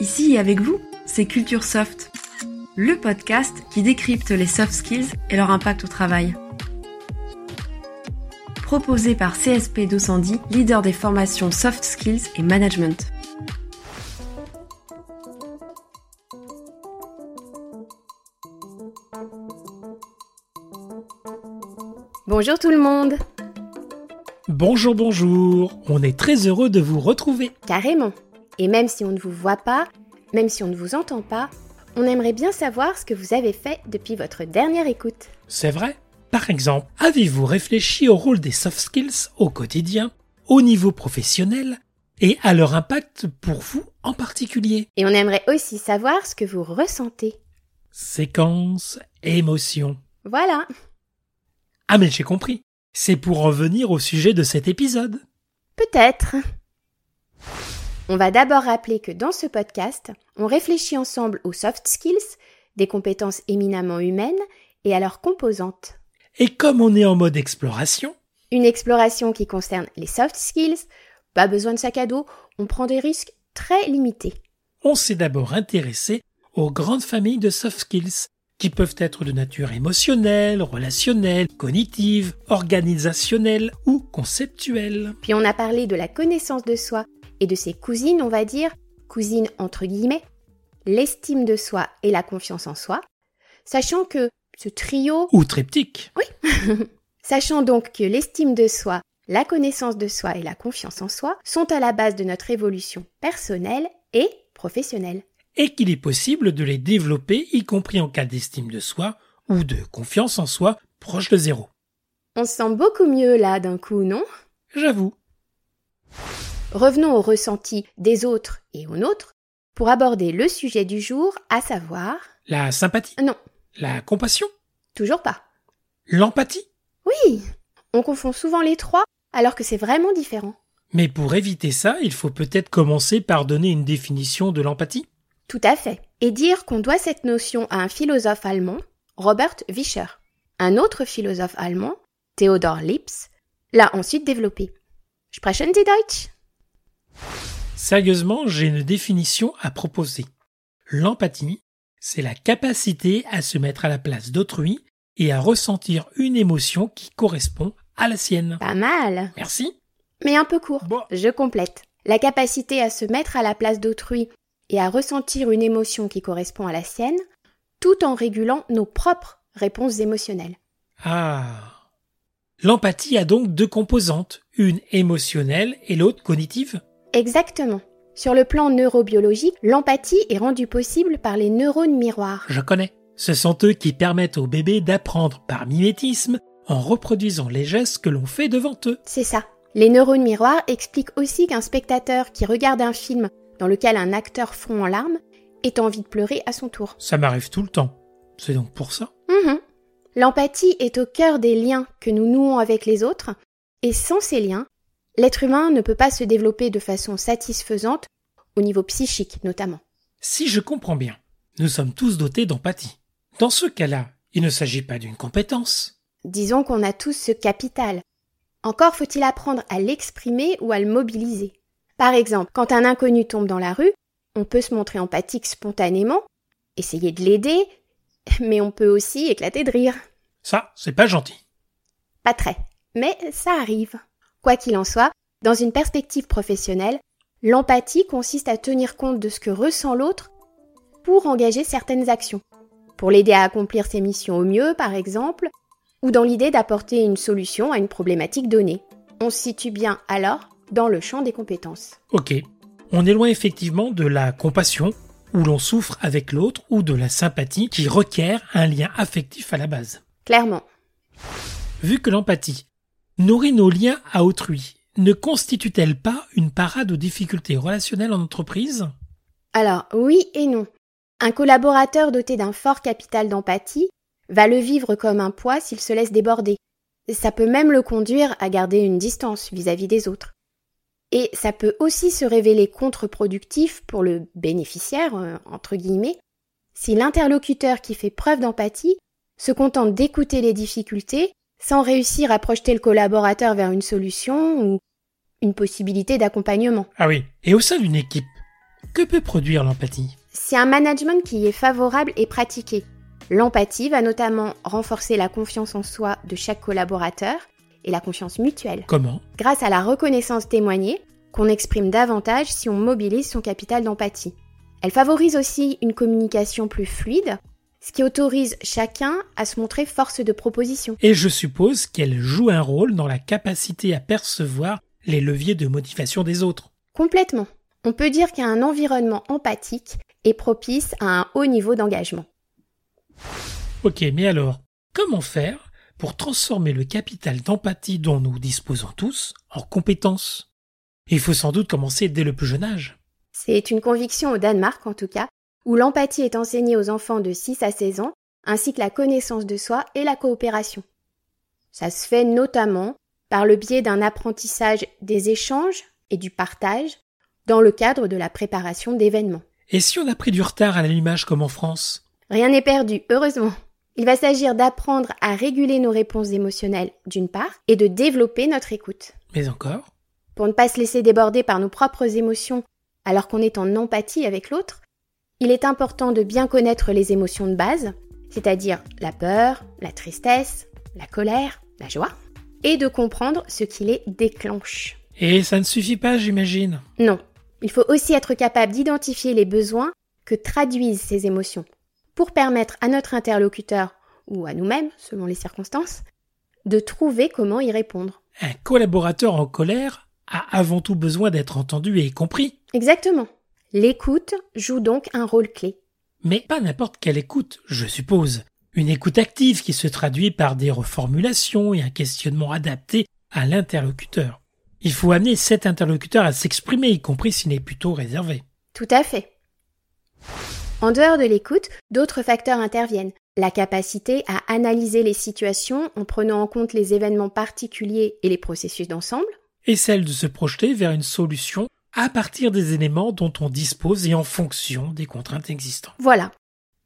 Ici avec vous, c'est Culture Soft, le podcast qui décrypte les soft skills et leur impact au travail. Proposé par CSP 210, leader des formations soft skills et management. Bonjour tout le monde Bonjour, bonjour On est très heureux de vous retrouver Carrément Et même si on ne vous voit pas, même si on ne vous entend pas, on aimerait bien savoir ce que vous avez fait depuis votre dernière écoute. C'est vrai Par exemple, avez-vous réfléchi au rôle des soft skills au quotidien, au niveau professionnel, et à leur impact pour vous en particulier? Et on aimerait aussi savoir ce que vous ressentez. Séquence, émotion. Voilà Ah mais j'ai compris. C'est pour en venir au sujet de cet épisode. Peut-être On va d'abord rappeler que dans ce podcast, on réfléchit ensemble aux soft skills, des compétences éminemment humaines, et à leurs composantes. Et comme on est en mode exploration, Une exploration qui concerne les soft skills, pas besoin de sac à dos, on prend des risques très limités. on s'est d'abord intéressé aux grandes familles de soft skills, qui peuvent être de nature émotionnelle, relationnelle, cognitive, organisationnelle ou conceptuelle. Puis on a parlé de la connaissance de soi et de ses cousines, on va dire, cousines entre guillemets, l'estime de soi et la confiance en soi, sachant que ce trio, Ou triptyque. sachant donc que l'estime de soi, la connaissance de soi et la confiance en soi sont à la base de notre évolution personnelle et professionnelle. et qu'il est possible de les développer, y compris en cas d'estime de soi ou de confiance en soi proche de zéro. On se sent beaucoup mieux là d'un coup, non? J'avoue. Revenons au ressenti des autres et aux nôtres pour aborder le sujet du jour, à savoir... La sympathie, Non, la compassion, toujours pas. l'empathie. Oui, on confond souvent les trois alors que c'est vraiment différent. Mais pour éviter ça, il faut peut-être commencer par donner une définition de l'empathie. Tout à fait. Et dire qu'on doit cette notion à un philosophe allemand, Robert Vischer. Un autre philosophe allemand, Theodor Lips, l'a ensuite développé. Sprechen Sie Deutsch? Sérieusement, j'ai une définition à proposer. L'empathie, c'est la capacité à se mettre à la place d'autrui et à ressentir une émotion qui correspond à la sienne. Pas mal. Merci. Mais un peu court. Bon. Je complète. La capacité à se mettre à la place d'autrui et à ressentir une émotion qui correspond à la sienne, tout en régulant nos propres réponses émotionnelles. Ah. L'empathie a donc deux composantes, une émotionnelle et l'autre cognitive. Exactement. Sur le plan neurobiologique, l'empathie est rendue possible par les neurones miroirs. Je connais. Ce sont eux qui permettent aux bébés d'apprendre par mimétisme en reproduisant les gestes que l'on fait devant eux. C'est ça. Les neurones miroirs expliquent aussi qu'un spectateur qui regarde un film dans lequel un acteur fond en larmes ait envie de pleurer à son tour. Ça m'arrive tout le temps. C'est donc pour ça. Mhm. L'empathie est au cœur des liens que nous nouons avec les autres, et sans ces liens, l'être humain ne peut pas se développer de façon satisfaisante, au niveau psychique notamment. Si je comprends bien, nous sommes tous dotés d'empathie. Dans ce cas-là, il ne s'agit pas d'une compétence. Disons qu'on a tous ce capital. Encore faut-il apprendre à l'exprimer ou à le mobiliser. Par exemple, quand un inconnu tombe dans la rue, on peut se montrer empathique spontanément, essayer de l'aider, mais on peut aussi éclater de rire. Ça, c'est pas gentil. Pas très, mais ça arrive. Quoi qu'il en soit, dans une perspective professionnelle, l'empathie consiste à tenir compte de ce que ressent l'autre pour engager certaines actions. Pour l'aider à accomplir ses missions au mieux, par exemple, ou dans l'idée d'apporter une solution à une problématique donnée. On se situe bien alors dans le champ des compétences. Ok. On est loin effectivement de la compassion, où l'on souffre avec l'autre, ou de la sympathie, qui requiert un lien affectif à la base. Clairement. Vu que l'empathie nourrit nos liens à autrui, ne constitue-t-elle pas une parade aux difficultés relationnelles en entreprise? Alors, oui et non. Un collaborateur doté d'un fort capital d'empathie va le vivre comme un poids s'il se laisse déborder. Ça peut même le conduire à garder une distance vis-à-vis des autres. Et ça peut aussi se révéler contre-productif pour le bénéficiaire, euh, entre guillemets, si l'interlocuteur qui fait preuve d'empathie se contente d'écouter les difficultés sans réussir à projeter le collaborateur vers une solution ou une possibilité d'accompagnement. Ah oui. Et au sein d'une équipe, Que peut produire l'empathie? C'est un management qui est favorable et pratiqué. L'empathie va notamment renforcer la confiance en soi de chaque collaborateur et la confiance mutuelle. Comment? Grâce à la reconnaissance témoignée, qu'on exprime davantage si on mobilise son capital d'empathie. Elle favorise aussi une communication plus fluide, ce qui autorise chacun à se montrer force de proposition. Et je suppose qu'elle joue un rôle dans la capacité à percevoir les leviers de motivation des autres. Complètement. On peut dire qu'un environnement empathique est propice à un haut niveau d'engagement. Ok, mais alors, comment faire pour transformer le capital d'empathie dont nous disposons tous en compétences? Il faut sans doute commencer dès le plus jeune âge. C'est une conviction au Danemark en tout cas, où l'empathie est enseignée aux enfants de 6 à 16 ans, ainsi que la connaissance de soi et la coopération. Ça se fait notamment par le biais d'un apprentissage des échanges et du partage dans le cadre de la préparation d'événements. Et si on a pris du retard à l'allumage comme en France? Rien n'est perdu, heureusement. Il va s'agir d'apprendre à réguler nos réponses émotionnelles d'une part et de développer notre écoute. Mais encore? Pour ne pas se laisser déborder par nos propres émotions alors qu'on est en empathie avec l'autre, il est important de bien connaître les émotions de base, c'est-à-dire la peur, la tristesse, la colère, la joie, et de comprendre ce qui les déclenche. Et ça ne suffit pas, j'imagine. Non, il faut aussi être capable d'identifier les besoins que traduisent ces émotions, pour permettre à notre interlocuteur, ou à nous-mêmes, selon les circonstances, de trouver comment y répondre. Un collaborateur en colère a avant tout besoin d'être entendu et compris. Exactement. L'écoute joue donc un rôle clé. Mais pas n'importe quelle écoute, je suppose. Une écoute active qui se traduit par des reformulations et un questionnement adapté à l'interlocuteur. Il faut amener cet interlocuteur à s'exprimer, y compris s'il est plutôt réservé. Tout à fait. En dehors de l'écoute, d'autres facteurs interviennent. La capacité à analyser les situations en prenant en compte les événements particuliers et les processus d'ensemble. Et celle de se projeter vers une solution à partir des éléments dont on dispose et en fonction des contraintes existantes. Voilà.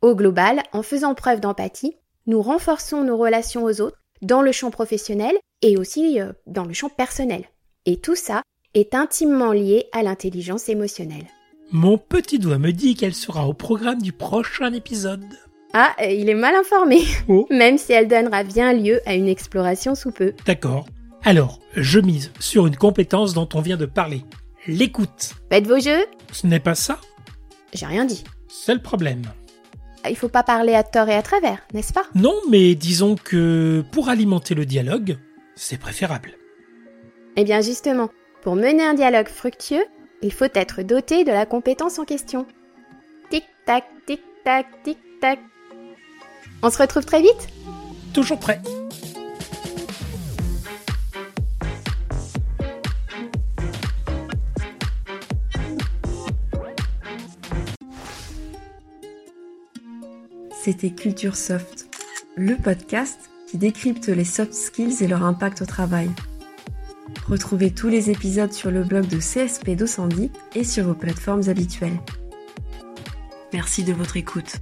Au global, en faisant preuve d'empathie, nous renforçons nos relations aux autres dans le champ professionnel et aussi euh, dans le champ personnel. Et tout ça est intimement lié à l'intelligence émotionnelle. Mon petit doigt me dit qu'elle sera au programme du prochain épisode. Ah, euh, il est mal informé, Oh. même si elle donnera bien lieu à une exploration sous peu. D'accord. Alors, je mise sur une compétence dont on vient de parler. L'écoute. Faites vos jeux Ce n'est pas ça J'ai rien dit. C'est le problème. Il faut pas parler à tort et à travers, n'est-ce pas? Non, mais disons que pour alimenter le dialogue, c'est préférable. Eh bien justement, pour mener un dialogue fructueux, il faut être doté de la compétence en question. Tic-tac, tic-tac, tic-tac. On se retrouve très vite? Toujours prêt. C'était Culture Soft, le podcast qui décrypte les soft skills et leur impact au travail. Retrouvez tous les épisodes sur le blog de CSP 210 et sur vos plateformes habituelles. Merci de votre écoute.